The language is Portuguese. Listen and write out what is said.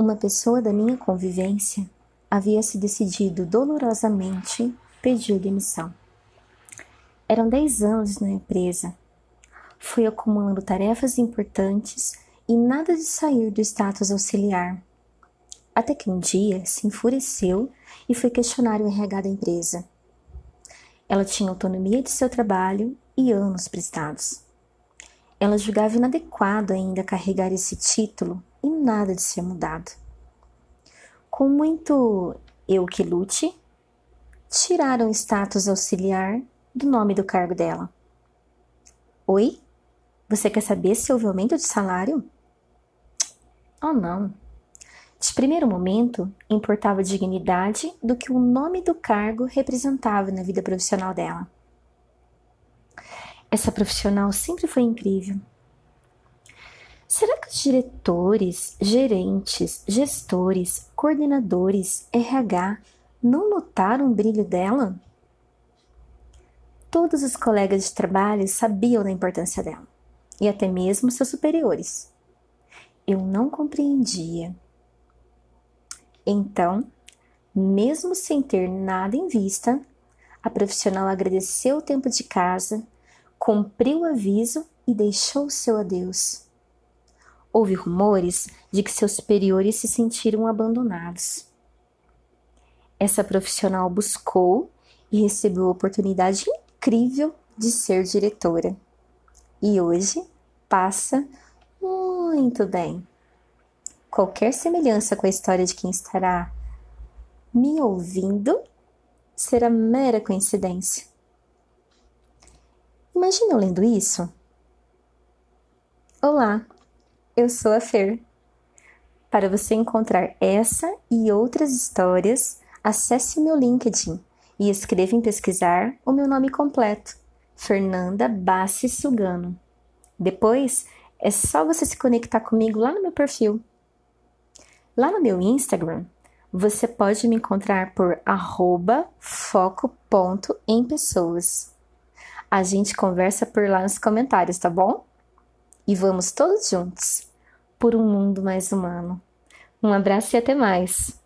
Uma pessoa da minha convivência havia se decidido dolorosamente pedir demissão. Eram dez anos na empresa. Foi acumulando tarefas importantes e nada de sair do status auxiliar. Até que um dia se enfureceu e foi questionar o RH da empresa. Ela tinha autonomia de seu trabalho e anos prestados. Ela julgava inadequado ainda carregar esse título e nada de ser mudado. Com muito eu que lute, tiraram o status auxiliar do nome do cargo dela. Oi? Você quer saber se houve aumento de salário? Oh, não. De primeiro momento, importava a dignidade do que o nome do cargo representava na vida profissional dela. Essa profissional sempre foi incrível. Será que os diretores, gerentes, gestores, coordenadores, RH não notaram o brilho dela? Todos os colegas de trabalho sabiam da importância dela, e até mesmo seus superiores. Eu não compreendia. Então, mesmo sem ter nada em vista, a profissional agradeceu o tempo de casa cumpriu o aviso e deixou seu adeus. Houve rumores de que seus superiores se sentiram abandonados. Essa profissional buscou e recebeu a oportunidade incrível de ser diretora. E hoje passa muito bem. Qualquer semelhança com a história de quem estará me ouvindo será mera coincidência. Imagina eu lendo isso? Olá, eu sou a Fer. Para você encontrar essa e outras histórias, acesse o meu LinkedIn e escreva em pesquisar o meu nome completo, Fernanda Bassi Sugano. Depois, é só você se conectar comigo lá no meu perfil. Lá no meu Instagram, você pode me encontrar por foco.empessoas. A gente conversa por lá nos comentários, tá bom? E vamos todos juntos por um mundo mais humano. Um abraço e até mais!